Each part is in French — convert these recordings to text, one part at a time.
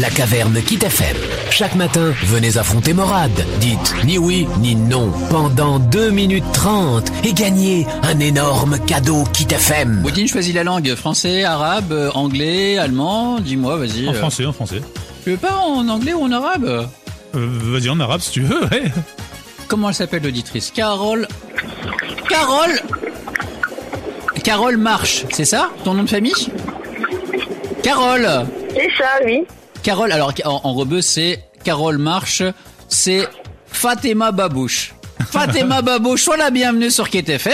la caverne Kit FM. Chaque matin, venez affronter Morad. Dites ni oui ni non pendant 2 minutes 30 et gagnez un énorme cadeau Kit FM. Boudine choisit la langue français, arabe, anglais, allemand. Dis-moi, vas-y. En euh, français, en français. Tu veux pas en anglais ou en arabe? Euh, Vas-y en arabe si tu veux, ouais. Comment elle s'appelle l'auditrice? Carole. Carole Carole Marche, c'est ça? Ton nom de famille? Carole C'est ça, oui. Carole, alors en, en rebeu c'est Carole Marche, c'est Fatima Babouche. Fatima Babouche, sois la bienvenue sur Kit FM.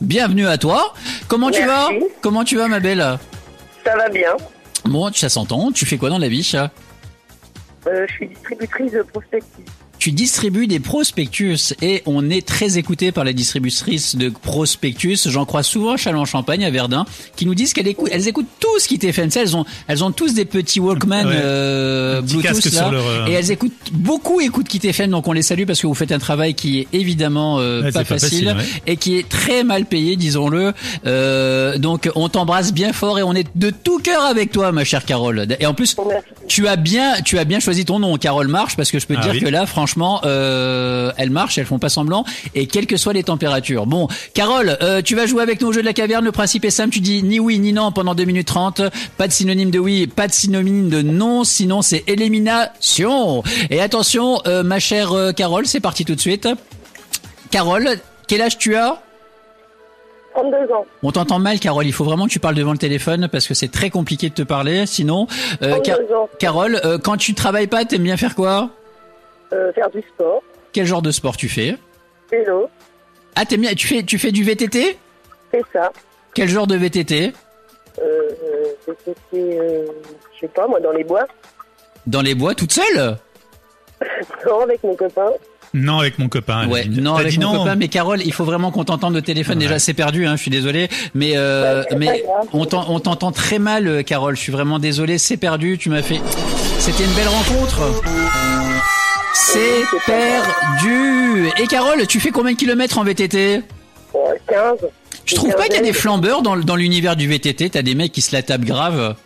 Bienvenue à toi. Comment tu vas. Comment tu vas ma belle Ça va bien. Bon, ça s'entend. Tu fais quoi dans la vie Euh, je suis distributrice de prospectus. Tu distribues des prospectus et on est très écouté par les distributrices de prospectus. J'en crois souvent à Châlons-Champagne, à Verdun, qui nous disent qu'elles écoutent, elles écoutent tout ce qui fait. Elles ont, elles ont tous des petits Walkman Ouais. euh, petit Bluetooth là, sur leur, euh, et elles écoutent beaucoup écoutent Kit FM. Donc on les salue parce que vous faites un travail qui est évidemment euh, Ouais, pas, c'est pas facile, facile, ouais. et qui est très mal payé, disons-le. Euh, donc on t'embrasse bien fort et on est de tout cœur avec toi, ma chère Carole. Et en plus, tu as bien, tu as bien choisi ton nom, Carole Marche, parce que je peux te Ah dire oui. que là, franchement, euh, elles marchent, elles font pas semblant, et quelles que soient les températures. Bon, Carole, euh, tu vas jouer avec nous au jeu de la caverne. Le principe est simple, tu dis ni oui ni non pendant 2 minutes 30. Pas de synonyme de oui, pas de synonyme de non, sinon c'est élimination. Et attention, euh, ma chère euh, Carole, c'est parti tout de suite. Carole, quel âge tu as? 32 ans. on t'entend mal, Carole. Il faut vraiment que tu parles devant le téléphone parce que c'est très compliqué de te parler. Sinon, euh, 32 Car- ans. Carole, euh, quand tu travailles pas, t'aimes bien faire quoi? Euh, faire du sport. Quel genre de sport tu fais? Vélo. Ah, t'aimes bien Tu fais tu fais du VTT C'est ça. Quel genre de VTT Euh, euh, c'était, euh, je sais pas, moi, dans les bois. Dans les bois, toute seule? Non, avec mon copain. Non, avec mon copain. Ouais, non T'as avec dit mon non. copain. Mais Carole, il faut vraiment qu'on t'entende au téléphone. Ouais. Déjà, c'est perdu. Hein, je suis désolé, mais euh, Ouais, mais on t'en- on t'entend très mal, euh, Carole. Je suis vraiment désolé. C'est perdu. Tu m'as fait. C'était une belle rencontre. C'est perdu. Et Carole, tu fais combien de kilomètres en VTT Bon, 15. Tu trouves pas qu'il y a des flambeurs dans, dans l'univers du VTT T'as des mecs qui se la tapent grave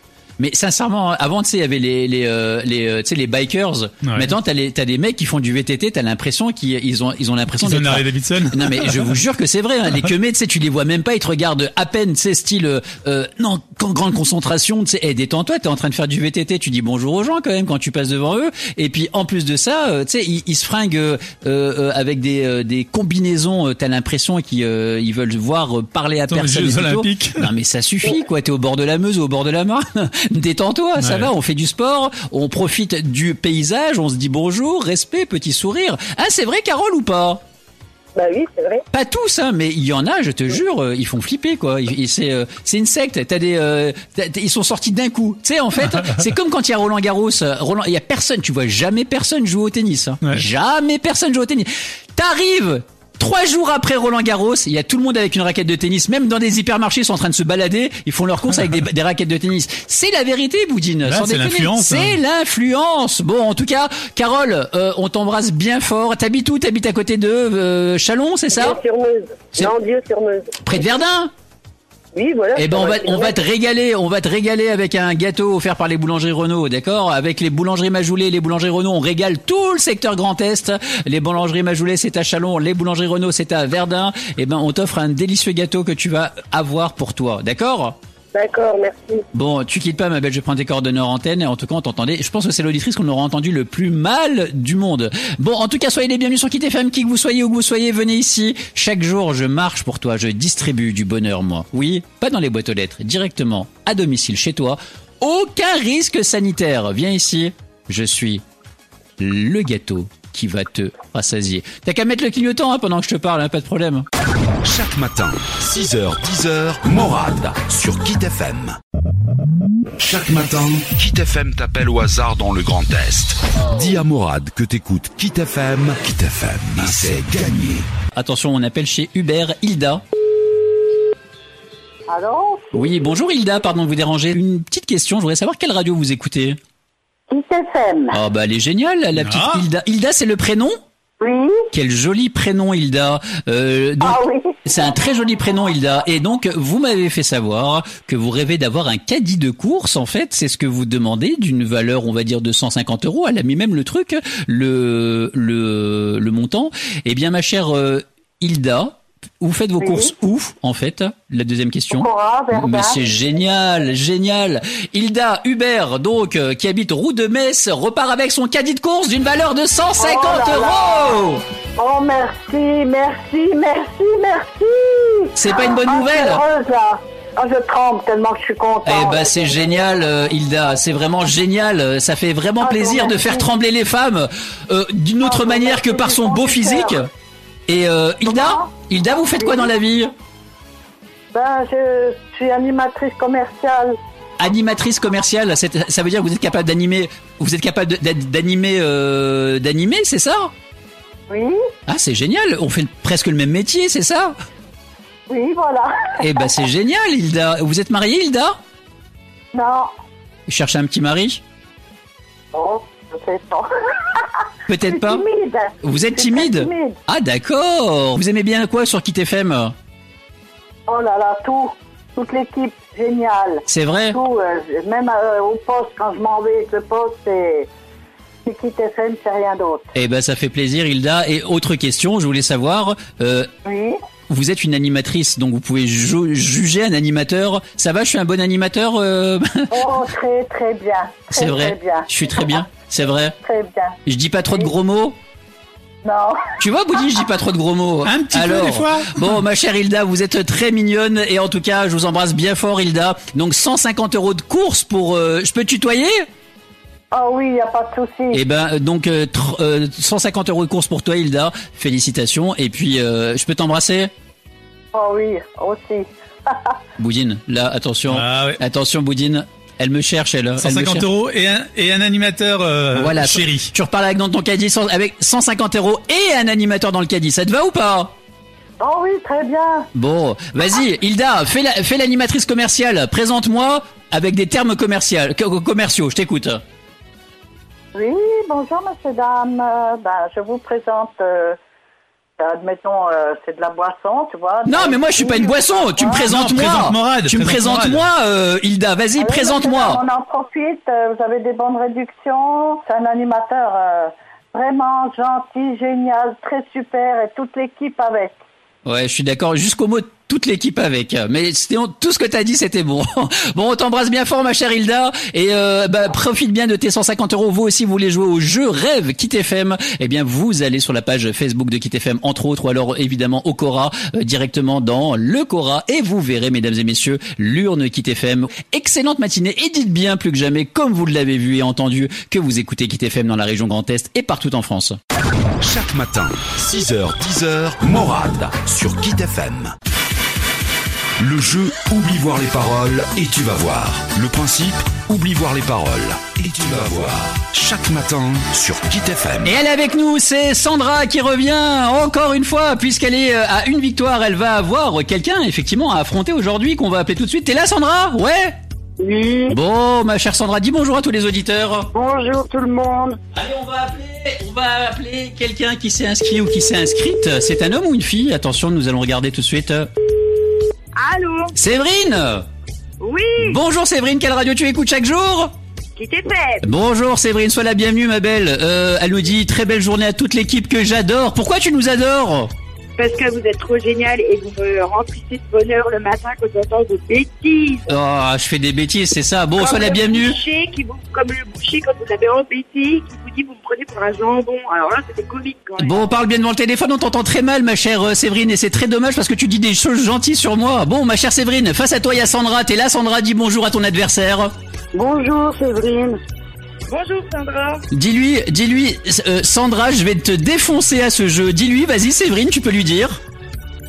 mais sincèrement, avant, tu sais, il y avait les, les, euh, les, euh, tu sais, les bikers. Maintenant, t'as les, t'as des mecs qui font du VTT. T'as l'impression qu'ils, ils ont, ils ont l'impression Ils d'être. Harley Davidson. Non, mais je vous jure que c'est vrai. Hein, les queumés, tu sais, tu les vois même pas. Ils te regardent à peine, tu sais, style, euh, euh, non, grande concentration, tu sais, hey, détends-toi. T'es en train de faire du VTT. Tu dis bonjour aux gens quand même quand tu passes devant eux. Et puis, en plus de ça, euh, tu sais, ils, ils se fringuent euh, euh, avec des, euh, des combinaisons. euh, T'as l'impression qu'ils, euh, ils veulent voir parler à Attends, les personne. Jeux. Olympiques. Non mais ça suffit quoi, t'es au bord de la Meuse ou au bord de la Marne. Détends-toi, ça va, on fait du sport, on profite du paysage, on se dit bonjour, respect, petit sourire. Ah c'est vrai Carole ou pas? Bah oui, c'est vrai. pas tous, hein, mais il y en a, je te jure, euh, ils font flipper, quoi. C'est euh, c'est une secte. T'as des, euh, ils sont sortis d'un coup. Tu sais, en fait, c'est comme quand il y a Roland Garros. euh, Roland, il y a personne. Tu vois jamais personne jouer au tennis. hein. Ouais. Jamais personne joue au tennis. T'arrives. Trois jours après Roland Garros, il y a tout le monde avec une raquette de tennis. Même dans des hypermarchés, ils sont en train de se balader. Ils font leurs courses avec des, des raquettes de tennis. C'est la vérité, Boudine. C'est l'influence, C'est hein. l'influence. Bon, en tout cas, Carole, euh, on t'embrasse bien fort. T'habites où? T'habites à côté de euh, Chalon, c'est ça? Dieu sur Meuse. C'est- Non, Dieu sur Meuse. Près de Verdun? Oui, voilà. Eh ben on va c'est on va te régaler, on va te régaler avec un gâteau offert par les boulangeries Renault, d'accord? Avec les boulangeries Majoulet, les boulangeries Renault, on régale tout le secteur Grand Est. Les boulangeries Majoulet, c'est à Chalon, les boulangeries Renault, c'est à Verdun. Eh ben on t'offre un délicieux gâteau que tu vas avoir pour toi, d'accord? D'accord, merci. Bon, tu quittes pas ma belle, je prends tes coordonnées en antenne et en tout cas on t'entendait. Je pense que c'est l'auditrice qu'on aura entendu le plus mal du monde. Bon, en tout cas, soyez les bienvenus sur Kit FM, qui que vous soyez, où vous soyez, venez ici. Chaque jour, je marche pour toi, je distribue du bonheur, moi. Oui, pas dans les boîtes aux lettres, directement à domicile chez toi. Aucun risque sanitaire. Viens ici, je suis le gâteau qui va te rassasier. T'as qu'à mettre le clignotant hein, pendant que je te parle, hein, pas de problème. Chaque matin, 6h, 10h, Morad sur Kit FM. Chaque matin, Kit FM t'appelle au hasard dans le Grand Est. Dis à Morad que t'écoutes Kit FM, Kit FM, c'est gagné. Attention, on appelle chez Hubert Hilda. Alors, Oui, bonjour Hilda, pardon de vous déranger. Une petite question, je voudrais savoir quelle radio vous écoutez Kiss FM. Oh bah elle est géniale, la petite Ah. Hilda. Hilda, c'est le prénom? Oui. Quel joli prénom, Hilda. Euh, donc, Ah oui. C'est un très joli prénom, Hilda. Et donc, vous m'avez fait savoir que vous rêvez d'avoir un caddie de course. En fait, c'est ce que vous demandez d'une valeur, on va dire, de 150 euros. Elle a mis même le truc, le, le, le montant. Eh bien, ma chère euh, Hilda, vous faites vos Oui. courses où, en fait La deuxième question. Cora. Mais c'est génial, génial. Hilda Hubert, donc, euh, qui habite rue de Metz, repart avec son caddie de course d'une valeur de 150 Oh là là. euros. Oh, merci, merci, merci, merci. C'est pas une bonne Ah, nouvelle heureuse, là. Ah, je tremble tellement que je suis contente. Eh ben c'est génial, euh, Hilda. C'est vraiment génial. Ça fait vraiment Ah, plaisir de faire trembler les femmes euh, d'une autre manière que par son beau physique. Et euh, Hilda, vous faites quoi dans la vie? Ben, je suis animatrice commerciale. Animatrice commerciale. Ça veut dire que vous êtes capable d'animer. Vous êtes capable d'animer, euh, d'animer, c'est ça? Oui, Ah, c'est génial. On fait presque le même métier, c'est ça? Oui, voilà. Eh ben c'est génial, Hilda. Vous êtes mariée, Hilda? Non. Vous cherchez un petit mari? Oh, je sais pas. Peut-être pas. timide. Vous êtes timide timide. Ah d'accord. Vous aimez bien quoi sur Kit FM Oh là là, tout. Toute l'équipe, génial. C'est vrai Tout, euh, même euh, au poste, quand je m'en vais le poste, c'est... C'est Kit FM, c'est rien d'autre. Eh ben ça fait plaisir Hilda. Et autre question, je voulais savoir, euh, Oui. Vous êtes une animatrice, donc vous pouvez ju- juger un animateur. Ça va, je suis un bon animateur euh Oh, très, très bien. C'est vrai. Très bien. Je suis très bien. C'est vrai. Très bien. Je dis pas trop de gros mots. Non. Tu vois, Boudi, je dis pas trop de gros mots. Un petit peu, des fois. Bon, ma chère Hilda, vous êtes très mignonne et en tout cas, je vous embrasse bien fort, Hilda. Donc 150 euros de course pour. euh, je peux te tutoyer? Ah oui, il n'y a pas de souci. Eh ben, euh, donc euh, tr- euh, 150 euros de course pour toi, Hilda. Félicitations. Et puis, euh, je peux t'embrasser, Oh oui, aussi. Boudine. Là, attention. Ah ouais. Attention, Boudine, elle me cherche, elle. elle me 150 cherche. euros et un, et un animateur euh, Voilà, chéri. Tu reparles avec dans ton caddie sans- avec 150 euros et un animateur dans le caddie. Ça te va ou pas? Oh oui, très bien. Bon, vas-y, Hilda, fais la- fais l'animatrice commerciale. Présente-moi avec des termes commerciaux. co- commerciaux. Je t'écoute. Oui, bonjour, monsieur, dame. Ben, je vous présente, euh, admettons, euh, c'est de la boisson, tu vois. Non, mais moi je suis pas une boisson. Tu me Ouais. présentes moi. présente Morad, tu me présente présentes moi, euh, Hilda. Vas-y, Ah oui, présente-moi. On en profite, euh, vous avez des bonnes réductions. C'est un animateur euh, vraiment gentil, génial, très super, et toute l'équipe avec. Ouais, je suis d'accord. Jusqu'au mot toute l'équipe avec. Mais tout ce que t'as dit, c'était bon. Bon, on t'embrasse bien fort, ma chère Hilda, et euh, bah, profite bien de tes 150 euros. Vous aussi, vous voulez jouer au jeu Rêve Kit FM Eh bien, vous allez sur la page Facebook de Kit FM, entre autres, ou alors évidemment au Cora, euh, directement dans le Cora, et vous verrez, mesdames et messieurs, l'urne Kit FM. Excellente matinée, et dites bien plus que jamais, comme vous l'avez vu et entendu, que vous écoutez Kit FM dans la région Grand Est et partout en France. Chaque matin, 6h, 10h, Morad sur Kit FM. Le jeu Oublie voir les paroles et tu vas voir. Le principe Oublie voir les paroles et tu vas voir. Chaque matin sur Kit FM. Et elle est avec nous, c'est Sandra qui revient encore une fois, puisqu'elle est euh, à une victoire, elle va avoir quelqu'un effectivement à affronter aujourd'hui qu'on va appeler tout de suite. T'es là Sandra? Ouais? Oui, Bon, ma chère Sandra, dis bonjour à tous les auditeurs. bonjour tout le monde. Allez, on va appeler, on va appeler quelqu'un qui s'est inscrit ou qui s'est inscrite. C'est un homme ou une fille? Attention, nous allons regarder tout de suite. Allô? Séverine? Oui, Bonjour Séverine, quelle radio tu écoutes chaque jour? Qui t'est fait Bonjour Séverine, sois la bienvenue ma belle. Euh, elle nous dit très belle journée à toute l'équipe que j'adore. Pourquoi tu nous adores? Parce que vous êtes trop génial et vous me remplissez de bonheur le matin quand j'entends vos bêtises. Oh, je fais des bêtises, c'est ça. Bon, sois la bienvenue. boucher qui vous, comme le boucher quand vous avez embêté, qui vous dit vous me prenez pour un jambon. Alors là, c'était comique quand même. Bon, on parle bien devant le téléphone, on t'entend très mal, ma chère euh, Séverine, et c'est très dommage parce que tu dis des choses gentilles sur moi. Bon, ma chère Séverine, face à toi, il y a Sandra. T'es là, Sandra, dis bonjour à ton adversaire. Bonjour, Séverine. Bonjour Sandra. Dis-lui, dis-lui, euh, Sandra, je vais te défoncer à ce jeu. Dis-lui, vas-y, Séverine, tu peux lui dire.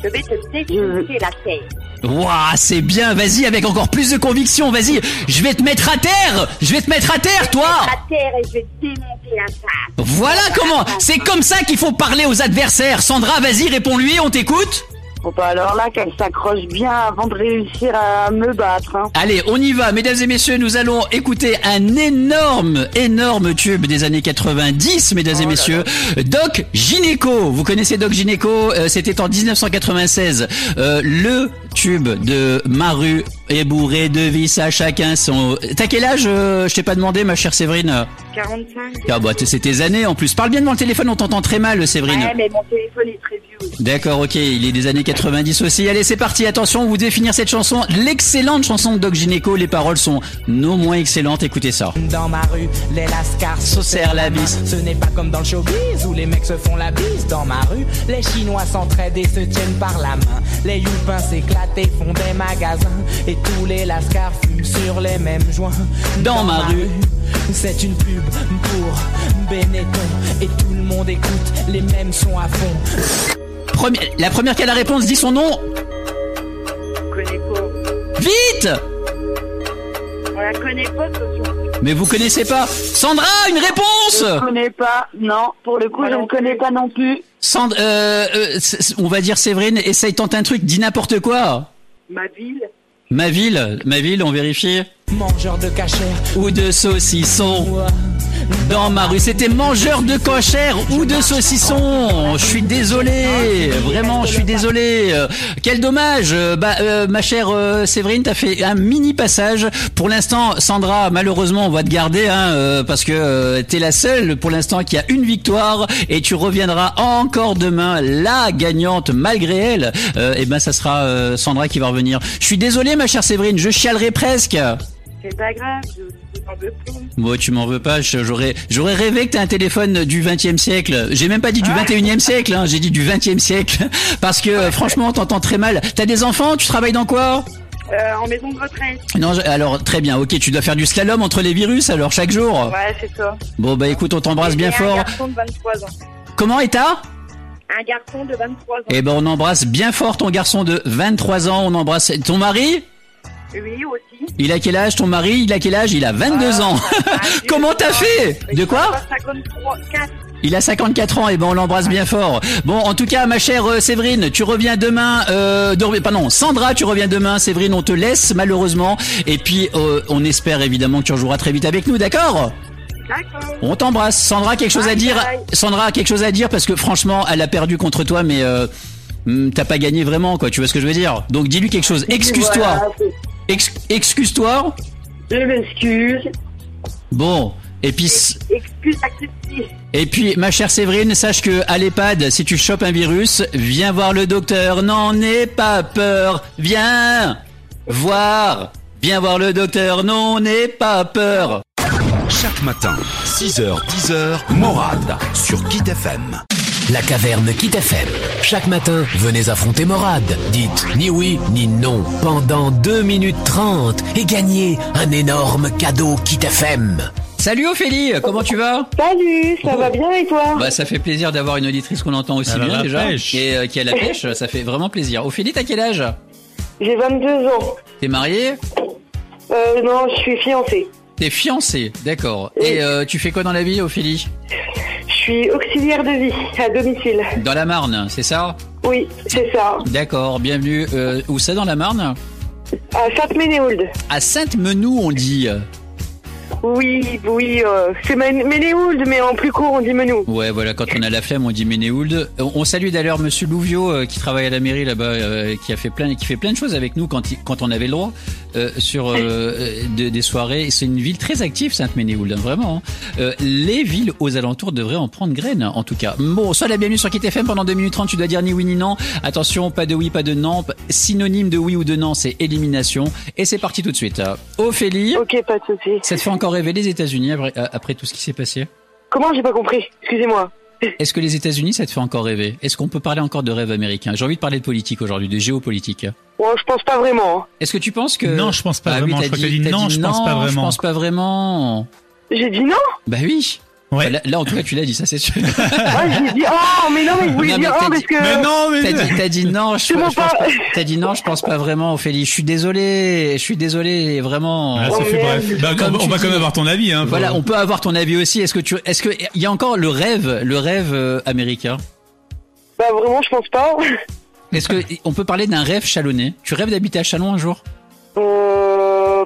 Je vais te défoncer la tête. Waouh, c'est bien, vas-y, avec encore plus de conviction, vas-y. Je vais te mettre à terre Je vais te mettre à terre, toi À terre et je vais te démonter la face. Voilà comment C'est comme ça qu'il faut parler aux adversaires. Sandra, vas-y, réponds-lui, on t'écoute. Bon, bah alors là, qu'elle s'accroche bien avant de réussir à me battre. Hein. Allez, on y va, mesdames et messieurs, nous allons écouter un énorme, énorme tube des années 90, mesdames et messieurs, Doc Gynéco. Vous connaissez Doc Gynéco Euh, C'était en 1996. Euh, le tube de Maru est bourré de vis à chacun son... T'as quel âge euh, Je t'ai pas demandé, ma chère Séverine. 45. Ah bah c'est tes années en plus. Parle bien devant le téléphone, on t'entend très mal, Séverine. Ouais, mais mon téléphone est très vieux. aussi. D'accord, ok, il est des années 90 aussi. Allez, c'est parti, attention, vous définir cette chanson, l'excellente chanson de Doc Gynéco. Les paroles sont non moins excellentes, écoutez ça. Dans ma rue, les lascars Se serrent la bise. Ce n'est pas comme dans le showbiz où les mecs se font la bise. Dans ma rue, les Chinois s'entraident et se tiennent par la main. Les youpins s'éclatent et font des magasins. Et tous les lascars fument sur les mêmes joints. Dans ma rue. c'est une pub pour Benetton. Et tout le monde écoute les mêmes sons à fond. La première qui a la réponse dit son nom. On connaît pas. Vite On la connaît pas, ce son. Mais vous connaissez pas. Sandra, une réponse Je connais pas. Non, pour le coup, je ne connais pas non plus. Sandra, euh, euh, on va dire Séverine, essaye, tente un truc, dis n'importe quoi. Ma ville. Ma ville, ma ville, on vérifie. Mangeur de cachère Ou de saucisson. Dans ma rue, c'était mangeur de cochère ou de saucisson. Je suis désolé, vraiment, je suis désolé. Quel dommage. Bah, euh, ma chère euh, Séverine, t'as fait un mini passage. Pour l'instant, Sandra, malheureusement, on va te garder, hein, euh, parce que t'es la seule, pour l'instant, qui a une victoire, et tu reviendras encore demain, la gagnante, malgré elle. Et ben, ça sera Sandra qui va revenir. Je suis désolé, ma chère Séverine, je chialerai presque. C'est pas grave, je je n'en veux plus. Moi, tu m'en veux pas. J'aurais, j'aurais rêvé que t'aies un téléphone du 20e siècle. J'ai même pas dit du 21e siècle. Hein, j'ai dit du 20e siècle. Parce que euh, franchement, on t'entend très mal. T'as des enfants Tu travailles dans quoi? Euh, en maison de retraite. Non. alors très bien. Ok, tu dois faire du slalom entre les virus. Alors chaque jour. Ouais, c'est ça. Bon bah écoute, on t'embrasse bien Et fort. Un garçon de 23 ans. Comment est ta? Un garçon de 23 ans. Eh ben, on embrasse bien fort ton garçon de 23 ans. On embrasse ton mari? Aussi. Il a quel âge ton mari? Il a quel âge? Il a 22 ans. Comment t'as fait? De quoi? 53, 4. Il a 54 ans et ben on l'embrasse bien fort. Bon, en tout cas, ma chère euh, Séverine, tu reviens demain. Euh, pardon, Sandra, tu reviens demain. Séverine, on te laisse malheureusement. Et puis, euh, on espère évidemment que tu rejoueras très vite avec nous, d'accord? D'accord. On t'embrasse. Sandra, quelque chose à dire? bye. Sandra, quelque chose à dire? Parce que franchement, elle a perdu contre toi, mais euh, hmm, t'as pas gagné vraiment, quoi. Tu vois ce que je veux dire? Donc, dis-lui quelque chose. Excuse-toi. Voilà, Ex- Excuse-toi. Je m'excuse. Bon. Et puis, Excuse. Et puis, ma chère Séverine, sache que à l'EHPAD, si tu chopes un virus, viens voir le docteur. N'en aie pas peur. Viens voir. Viens voir le docteur. Non, n'aie pas peur. Chaque matin, 6h, 10h, Morad sur Kit FM. La caverne Kit FM. Chaque matin, venez affronter Morad. Dites ni oui ni non pendant 2 minutes 30 et gagnez un énorme cadeau Kit FM. Salut Ophélie, comment tu vas Salut, ça va bien et toi Bah ça fait plaisir d'avoir une auditrice qu'on entend aussi Elle bien déjà pêche. et euh, qui a la pêche, ça fait vraiment plaisir. Ophélie, t'as quel âge J'ai 22 ans. T'es mariée Euh, non, je suis fiancée. T'es fiancée, d'accord. Et euh, tu fais quoi dans la vie Ophélie? Suis auxiliaire de vie à domicile. Dans la Marne, c'est ça Oui, c'est ça. D'accord, bienvenue. Euh, où ça dans la Marne À Sainte-Ménéhould. À Sainte-Menou on dit. Oui, oui, euh, c'est Mén- Ménéhould, mais en plus court, on dit Menou. Ouais, voilà, quand on a la flemme, on dit Ménéhould. On on salue d'ailleurs Monsieur Louvio euh, qui travaille à la mairie là-bas, euh, qui a fait plein, qui fait plein de choses avec nous quand, quand on avait le droit euh, sur euh, euh, de- des soirées. C'est une ville très active, Sainte-Ménéhould, hein, vraiment. hein. Euh, les villes aux alentours devraient en prendre graine, en tout cas. Bon, sois la bienvenue sur Kit FM pendant 2 minutes 30. Tu dois dire ni oui ni non. Attention, pas de oui, pas de non. Synonyme de oui ou de non, c'est élimination. Et c'est parti tout de suite. Ophélie, Ok, pas de souci. ça te fait encore rêver les États-Unis après, après tout ce qui s'est passé Comment J'ai pas compris? Excusez-moi. Est-ce que les États-Unis, ça te fait encore rêver? Est-ce qu'on peut parler encore de rêve américain? J'ai envie de parler de politique aujourd'hui, de géopolitique. Je pense pas vraiment. hein. Est-ce que tu penses que Non, je pense pas Ah vraiment. Je crois que dit non, je pense pas Je vraiment. pense pas vraiment. J'ai dit non? Bah oui. Ouais. Là, là, en tout cas, tu l'as dit, ça c'est sûr. Ah, j'ai dit oh, mais non, mais je voulais Non, mais dire oh, dit- parce que. Mais non, mais T'as dit, t'as dit non. Je, pense pas- pas. T'as dit non. Je pense pas vraiment, Ophélie. Je suis désolé. Je suis désolé, vraiment. Ah, Oh, Sophie, merde. bref. Bah, on, va quand même avoir ton avis. Hein, Voilà, on peut avoir ton avis aussi. Est-ce que tu, est-ce que il y a encore le rêve, le rêve euh, américain? Bah, vraiment, je pense pas. Est-ce que on peut parler d'un rêve chalonnais Tu rêves d'habiter à Chalon un jour? Euh,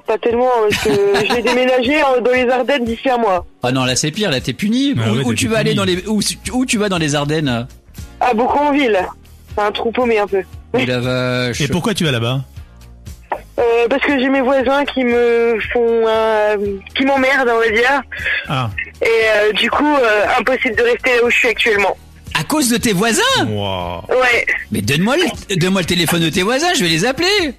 pas tellement, parce que je vais déménager euh, dans les Ardennes d'ici un mois. Ah non, là c'est pire, là t'es puni. Ah où, ouais, où t'es tu vas puni. aller dans les où, où tu vas dans les Ardennes À Bouconville. C'est un trou paumé un peu. La vache. Et pourquoi tu vas là-bas? Euh, parce que j'ai mes voisins qui me font... euh, qui m'emmerdent, on va dire. Ah, Et euh, du coup, euh, impossible de rester là où je suis actuellement. À cause de tes voisins? Wow. Ouais. Mais donne-moi le, donne-moi le téléphone de tes voisins, je vais les appeler.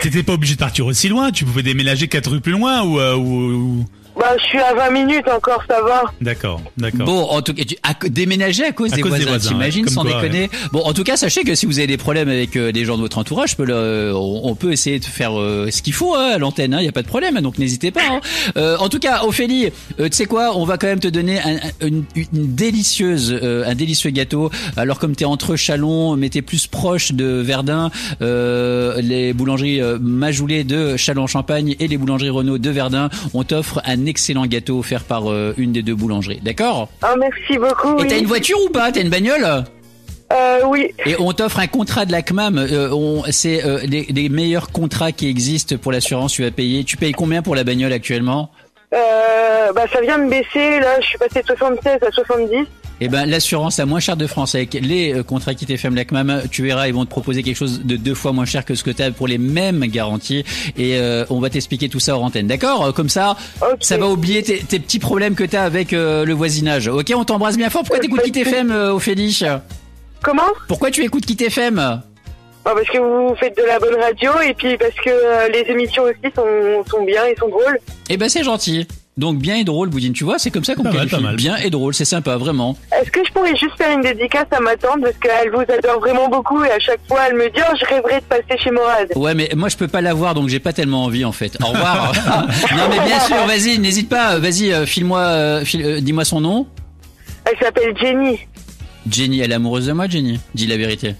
T'étais pas obligé de partir aussi loin, tu pouvais déménager quatre rues plus loin ou... euh, ou- ou- Bah, je suis à 20 minutes encore, ça va. D'accord, d'accord. Bon, en tout cas, tu, à- déménager à cause À des cause des voisins, t'imagines, sans quoi, déconner. Bon, en tout cas, sachez que si vous avez des problèmes avec euh, des gens de votre entourage, le- on, on peut essayer de faire euh, ce qu'il faut hein, à l'antenne, il y a pas de problème, donc n'hésitez pas. hein. Euh, en tout cas, Ophélie, euh, tu sais quoi, on va quand même te donner un, un- une, une délicieuse, euh, un délicieux gâteau. Alors comme t'es entre Chalon, mais t'es plus proche de Verdun, euh, les boulangeries euh, Majoulé de Chalon-Champagne et les boulangeries Renault de Verdun, on t'offre un excellent gâteau offert par euh, une des deux boulangeries. D'accord Ah, merci beaucoup. et oui. t'as une voiture ou pas? T'as une bagnole? Euh, oui. Et on t'offre un contrat de la CMAM. Euh, c'est euh, les, les meilleurs contrats qui existent pour l'assurance. Tu vas payer. Tu payes combien pour la bagnole actuellement? Euh, bah, ça vient de baisser, là, je suis passé de 76 à 70. Eh ben l'assurance la moins chère de France avec les euh, contrats qui t'FM la CMAM, tu verras, ils vont te proposer quelque chose de deux fois moins cher que ce que tu as pour les mêmes garanties. Et euh, on va t'expliquer tout ça hors antenne. D'accord? Euh, Comme ça, ça va oublier tes, tes petits problèmes que tu as avec euh, le voisinage. Ok, on t'embrasse bien fort. Pourquoi t'écoutes Kit FM, euh, Ophélie? Comment? Pourquoi tu écoutes Kit FM Ah, Parce que vous faites de la bonne radio et puis parce que les émissions aussi sont, sont bien et sont drôles. Eh ben c'est gentil. Donc bien et drôle, Boudine, tu vois, c'est comme ça qu'on mal, qualifie. mal. Bien et drôle, c'est sympa, vraiment. Est-ce que je pourrais juste faire une dédicace à ma tante parce qu'elle vous adore vraiment beaucoup et à chaque fois elle me dit oh, je rêverais de passer chez Morad. Ouais, mais moi je peux pas l'avoir, donc j'ai pas tellement envie en fait. Au revoir. non mais bien sûr, vas-y, n'hésite pas, vas-y, euh, file-moi, euh, file- euh, dis-moi son nom. Elle s'appelle Jenny. Jenny, elle est amoureuse de moi, Jenny? Dis la vérité.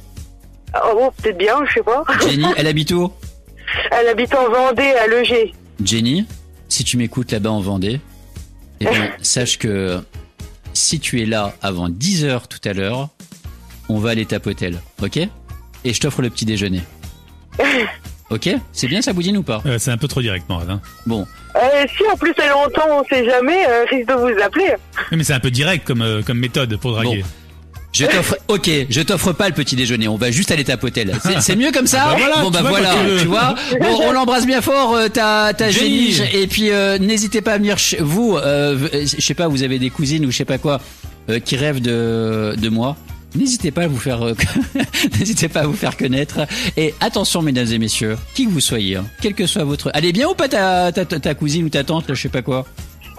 Oh, bon, peut-être bien, je sais pas. Jenny, elle habite où? Elle habite en Vendée à Leger. Jenny, si tu m'écoutes là-bas en Vendée, eh bien, sache que si tu es là avant 10 heures tout à l'heure, on va aller tapoter, ok? Et je t'offre le petit déjeuner. Ok? C'est bien ça, Boudine, ou pas? Euh, c'est un peu trop direct, Morad. Hein. Bon, Euh, si en plus elle entend, on sait jamais, euh, risque de vous appeler. Mais c'est un peu direct comme, euh, comme méthode pour draguer. Je t'offre, ok, je t'offre pas le petit déjeuner, on va juste aller tapoter là. C'est, c'est mieux comme ça Bah voilà, Bon bah voilà, tu vois. Bon, on l'embrasse bien fort, euh, ta, ta. Jenny. Et puis euh, n'hésitez pas à venir chez vous. Euh, je sais pas, vous avez des cousines ou je sais pas quoi euh, qui rêvent de de moi. N'hésitez pas à vous faire, euh, n'hésitez pas à vous faire connaître. Et attention, mesdames et messieurs, qui que vous soyez, hein, quel que soit votre, elle est bien ou pas ta ta, ta, ta cousine ou ta tante, là, je sais pas quoi.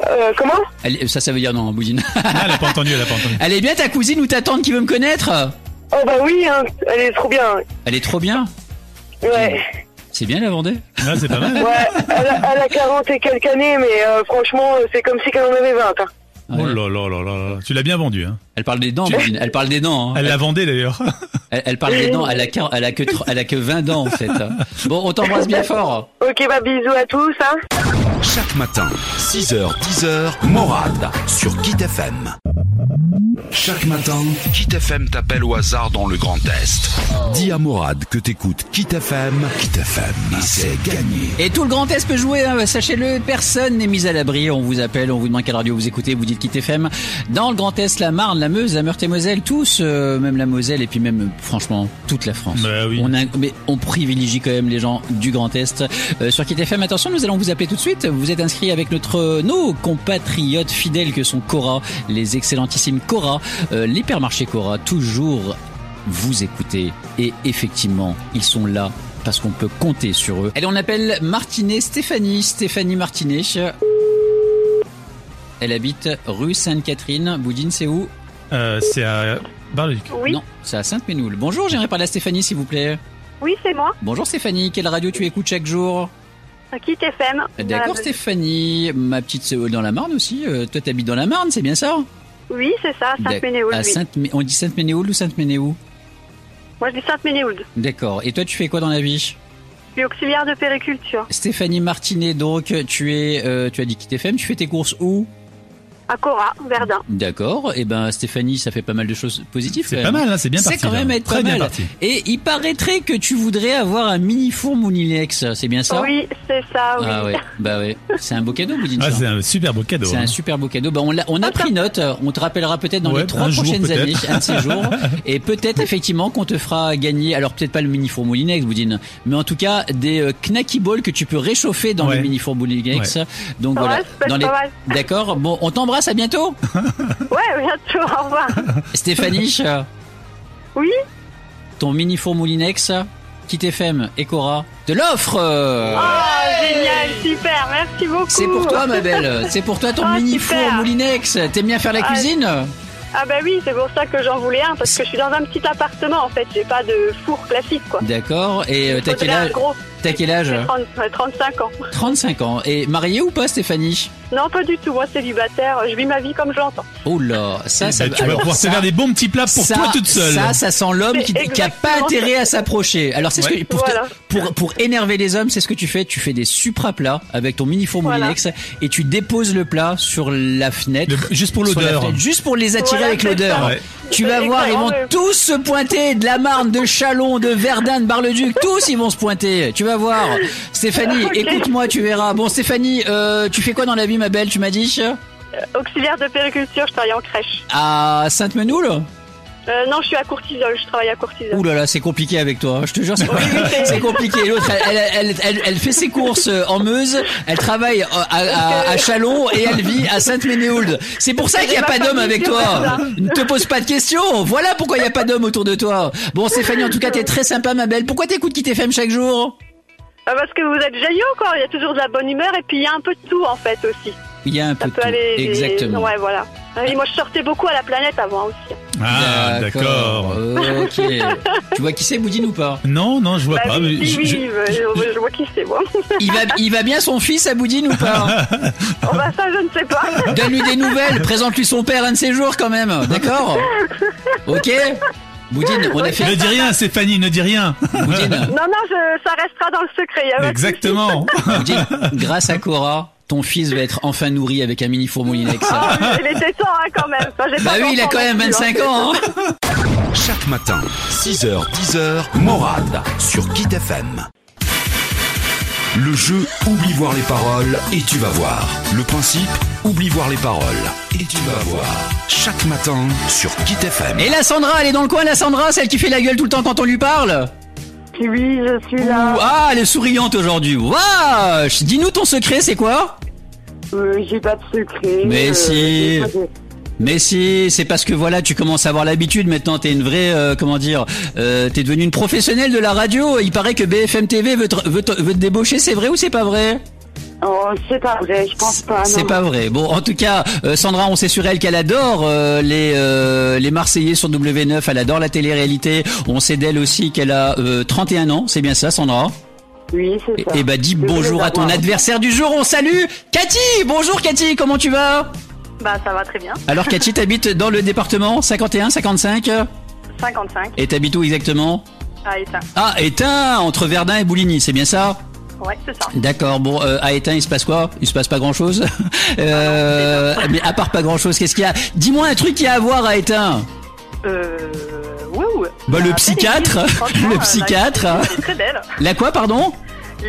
Euh, comment Elle, ça, ça veut dire non, Boudine. Ah, elle a pas entendu, elle a pas entendu. elle est bien ta cousine ou ta tante qui veut me connaître? Oh bah oui, hein, elle est trop bien. Elle est trop bien? Ouais, C'est bien la Vendée? Ah, c'est pas mal. ouais, elle a, elle a 40 et quelques années, mais euh, franchement, c'est comme si elle en avait 20. hein. Oh là là là là là. Tu l'as bien vendu, hein. Elle parle des dents, Boudine. Elle parle des dents. hein. Elle l'a vendé d'ailleurs. Elle, elle parle des dents. Elle a, quar- elle a que, tr- elle a que 20 dents, en fait. Bon, on t'embrasse bien fort. Ok, bah bisous à tous. Hein. Chaque matin, 6h, 10h, Morad sur Kit FM. Chaque matin, Kit FM t'appelle au hasard dans le Grand Est. Dis à Morad que t'écoutes Kit FM, Kit FM, c'est gagné. Et tout le Grand Est peut jouer, hein, sachez-le, personne n'est mis à l'abri. On vous appelle, on vous demande quelle radio vous écoutez, vous dites Kit FM. Dans le Grand Est, la Marne, la Meuse, la Meurthe-et-Moselle, tous, euh, même la Moselle, et puis même, euh, franchement, toute la France. Bah oui. On a, mais on privilégie quand même les gens du Grand Est. Euh, sur Kit FM, attention, nous allons vous appeler tout de suite. Vous êtes inscrits avec notre, nos compatriotes fidèles que sont Cora, les excellentissimes Cora, euh, l'hypermarché Cora, toujours vous écoutez. Et effectivement, ils sont là parce qu'on peut compter sur eux. Allez, on appelle Martinet Stéphanie. Stéphanie Martinet. Elle habite rue Sainte-Catherine. Boudine, c'est où? Euh, c'est à Bar-le-Duc. Oui, Non, c'est à Sainte-Ménoul. Bonjour, j'aimerais parler à Stéphanie, s'il vous plaît. oui c'est moi. Bonjour Stéphanie, quelle radio tu écoutes chaque jour? Kit FM. D'accord Stéphanie, ma petite c'est dans la Marne aussi. Euh, toi t'habites dans la Marne, c'est bien ça? Oui, c'est ça, Sainte-Ménéhould. À oui. Sainte on dit Sainte-Ménéhould ou Sainte-Ménéhould Moi, je dis Sainte-Ménéhould. D'accord. Et toi tu fais quoi dans la vie? Je suis auxiliaire de périculture. Stéphanie Martinet, donc tu es, euh, tu as dit quitter FM, tu fais tes courses où? À Cora, Verdun. D'accord. Et ben Stéphanie, ça fait pas mal de choses positives. C'est quand pas mal, hein, c'est bien C'est parti. quand là. même être Très pas bien mal. parti. Et il paraîtrait que tu voudrais avoir un mini four Mounilex, c'est bien ça? Oui, c'est ça, oui. Ah ouais, bah ouais. C'est un beau cadeau, Boudine. Ah, c'est un super beau cadeau. C'est hein. un super beau cadeau. Bah, on, a pris note. On te rappellera peut-être dans Ouais, les trois jour, prochaines années, un de ces jours. Et peut-être effectivement qu'on te fera gagner, alors peut-être pas le mini four Moulinex, Boudine, mais en tout cas des euh, knacky balls que tu peux réchauffer dans Ouais. le mini four Moulinex. Donc Ça voilà. Dans les... D'accord. Bon, on t'embrasse. À bientôt. Ouais, bientôt, au revoir. Stéphanie, Oui ton mini four Moulinex, Kit FM et Cora de l'offre. Oh, génial, super, merci beaucoup. C'est pour toi, ma belle. C'est pour toi ton Ah, mini super. four Moulinex. T'aimes bien faire la Ah, cuisine Ah bah oui, c'est pour ça que j'en voulais un, parce que je suis dans un petit appartement, en fait. J'ai pas de four classique, quoi. D'accord. Et euh, t'as quel âge gros. T'as quel âge? J'ai 30 euh, 35 ans. 35 ans. Et marié ou pas, Stéphanie? Non, pas du tout. Moi, célibataire, je vis ma vie comme je l'entends. Oh là, ça, ça. Bah, tu vas pouvoir te ça- faire des bons petits plats pour ça, toi toute seule. Ça, ça sent l'homme qui, C'est qui a pas intérêt ça. à s'approcher. Alors, c'est ce Ouais. que, pour, te- Voilà. pour, pour énerver les hommes, c'est ce que tu fais. Tu fais des supra plats avec ton mini four Voilà. Moulinex et tu déposes le plat sur la fenêtre. Le- juste pour l'odeur. Juste pour les attirer Voilà, avec l'odeur. Ouais. Tu vas voir, ils vont tous se pointer de la Marne, de Chalon, de Verdun, de Bar-le-Duc. Tous ils vont se pointer. Tu vas voir. Stéphanie, écoute-moi, tu verras. Bon, Stéphanie, euh, tu fais quoi dans la vie, ma belle Tu m'as dit Auxiliaire de périculture, je travaille en crèche. À Sainte-Menoule Euh, non, je suis à Courtisol, je travaille à Courtisol. Ouh là là, c'est compliqué avec toi. Je te jure, c'est Oui, compliqué. L'autre, elle, elle, elle, elle- elle fait ses courses euh, en Meuse, elle travaille euh, à, à, à Chalon et elle vit à Sainte-Ménéhould. C'est pour ça qu'il n'y a pas d'homme avec toi. Ne te pose pas de questions. Voilà pourquoi il n'y a pas d'homme autour de toi. Bon, Stéphanie, en tout cas, t'es très sympa, ma belle. Pourquoi t'écoutes Kit FM chaque jour? Parce que vous êtes joyeux, quoi. Il y a toujours de la bonne humeur et puis il y a un peu de tout, en fait, aussi. Il y a un Ça peu de peut tout. aller. Exactement. Ouais, voilà. Ah oui, moi, je sortais beaucoup à la planète avant aussi. Ah, d'accord. Ok. tu vois qui c'est, Boudine ou pas? Non, non, je vois Bah pas. oui, mais oui, je- oui, je- je, je vois qui c'est, moi. il va, il va bien son fils à Boudine ou pas? Oh, bah, ça, je ne sais pas. Donne-lui des nouvelles, présente-lui son père un de ces jours quand même, d'accord? Ok? Boudine, on a fait... Ne dis rien, Stéphanie, ne dis rien. Boudine, Non, non, je, ça restera dans le secret. Exactement. Boudine, grâce à Cora, ton fils va être enfin nourri avec un mini four Moulinex. Ah, il était temps, hein, quand même. Enfin, Bah oui, il a quand même non plus, 25 hein. ans, hein Chaque matin, 6h, 10h, Morad sur Kit FM. Le jeu Oublie voir les paroles et tu vas voir. Le principe Oublie voir les paroles et tu vas voir. Chaque matin sur Kit FM. Et la Sandra, elle est dans le coin, la Sandra, celle qui fait la gueule tout le temps quand on lui parle Oui, je suis Ouh, là. Ah, elle est souriante aujourd'hui. Wesh Dis-nous ton secret, c'est quoi? Euh, J'ai pas de secret. Mais Euh, si. Mais si, c'est parce que voilà, tu commences à avoir l'habitude maintenant, t'es une vraie, euh, comment dire, euh, t'es devenue une professionnelle de la radio. Il paraît que BFM TV veut te, veut te, veut te débaucher, c'est vrai ou c'est pas vrai? Oh, c'est pas vrai, je pense pas. C'est pas vrai. Bon, en tout cas, euh, Sandra, on sait sur elle qu'elle adore euh, les euh, les Marseillais sur W9, elle adore la télé-réalité. On sait d'elle aussi qu'elle a euh, 31 ans, c'est bien ça, Sandra? Oui, c'est Et, ça. et bah dis Je voulais bonjour à ton adversaire du jour. On salue Cathy. Bonjour Cathy, comment tu vas? Bah, ça va très bien. Alors Cathy, t'habites dans le département 51, 55 55. Et t'habites où exactement? Ah, et ça. Ah, Étain, entre Verdun et Bouligny, c'est bien ça? Ouais, c'est ça. D'accord, bon, euh, à Étain, il se passe quoi? Il se passe pas grand-chose? Euh, Mais à part pas grand-chose, qu'est-ce qu'il y a? Dis-moi un truc qu'il y a à voir à Étain Euh. Bah, le Ah, psychiatre, le la- psychiatre. Très belle. La quoi, pardon?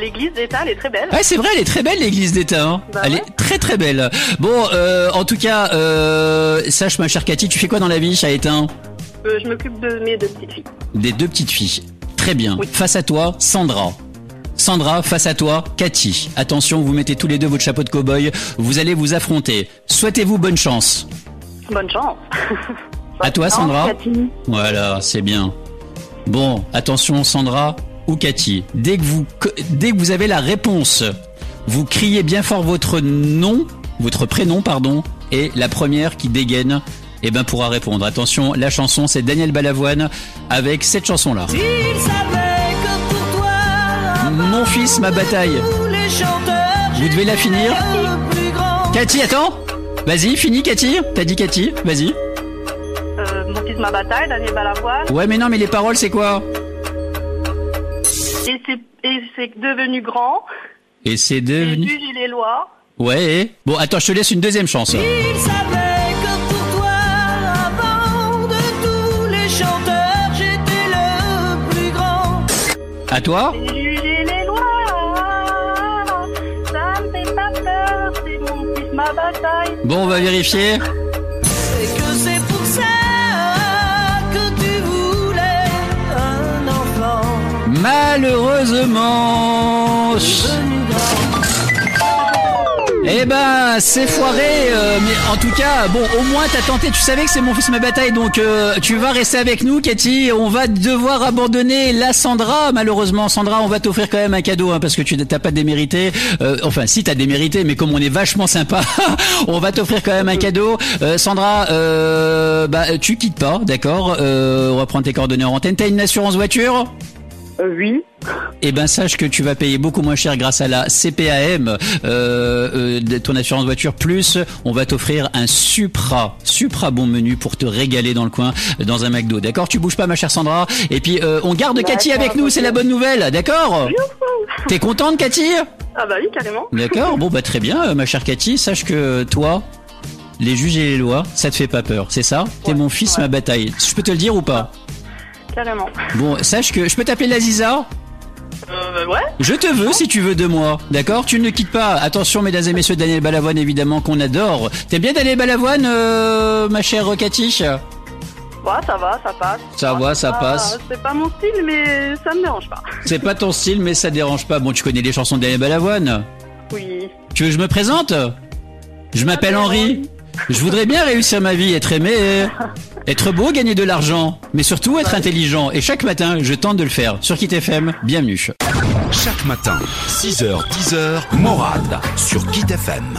L'église d'État, elle est très belle. Ouais, c'est vrai, elle est très belle l'église d'Étain. hein. Bah elle ouais. est très très belle. Bon, euh, en tout cas, euh, sache ma chère Cathy, tu fais quoi dans la vie à Étain Euh, je m'occupe de mes deux petites filles. Des deux petites filles. Très bien. Oui. Face à toi, Sandra. Sandra, face à toi, Cathy. Attention, vous mettez tous les deux votre chapeau de cow-boy. Vous allez vous affronter. Souhaitez-vous bonne chance? Bonne chance. À toi, Sandra. Voilà, c'est bien. Bon, attention, Sandra ou Cathy. Dès que vous, dès que vous avez la réponse, vous criez bien fort votre nom, votre prénom, pardon, et la première qui dégaine, eh ben, pourra répondre. Attention, la chanson, c'est Daniel Balavoine avec cette chanson-là. Mon fils, ma bataille. Vous devez la finir. Cathy, attends. Vas-y, finis, Cathy. T'as dit Cathy. Vas-y. Euh, mon fils, ma bataille, Daniel Balavoine. Ouais, mais non, mais les paroles, c'est quoi? Et c'est, et c'est devenu grand. Et c'est devenu. juge les lois. Ouais. Bon, attends, je te laisse une deuxième chance. Il savait que pour toi, avant de tous les chanteurs, j'étais le plus grand. À toi les lois, ça me fait pas peur, c'est mon fils, ma bataille. Bon, on va vérifier. Malheureusement. Eh ben, c'est foiré, euh, mais en tout cas, bon, au moins t'as tenté, tu savais que c'est mon fils ma bataille, donc euh, tu vas rester avec nous, Cathy. On va devoir abandonner la Sandra, malheureusement. Sandra, on va t'offrir quand même un cadeau, hein, parce que tu t'as pas démérité. Euh, enfin, si t'as démérité, mais comme on est vachement sympa, on va t'offrir quand même un cadeau. Euh, Sandra, euh, bah, tu quittes pas, d'accord euh, On va prendre tes coordonnées en antenne. T'as une assurance voiture? Euh, oui. eh ben sache que tu vas payer beaucoup moins cher grâce à la CPAM, euh, euh, de ton assurance voiture plus. On va t'offrir un supra, supra bon menu pour te régaler dans le coin, dans un McDo. D'accord? Tu bouges pas, ma chère Sandra. Et puis on garde Cathy avec nous, c'est la bonne nouvelle. D'accord? T'es contente, Cathy? Ah bah oui, carrément. D'accord. Bon bah très bien, ma chère Cathy. Sache que toi. Les juges et les lois, ça te fait pas peur, c'est ça? T'es mon fils, ouais. ma bataille. Je peux te le dire ou pas? Carrément. Bon, sache que je peux t'appeler l'Aziza Euh, ouais. Je te veux si tu veux de moi, d'accord? Tu ne quittes pas. Attention, mesdames et messieurs, Daniel Balavoine, évidemment, qu'on adore. T'aimes bien Daniel Balavoine, euh, ma chère Cathy? Ouais, ça va, ça passe. Ça va, ça Ah, passe. C'est pas mon style, mais ça me dérange pas. C'est pas ton style, mais ça dérange pas. Bon, tu connais les chansons de Daniel Balavoine? Oui. Tu veux que je me présente? Je m'appelle Henri. Je voudrais bien réussir ma vie, être aimé, être beau, gagner de l'argent, mais surtout être intelligent. Et chaque matin, je tente de le faire. Sur Kit FM, bienvenue. Chaque matin, 6h, 10h, Morad sur Kit FM.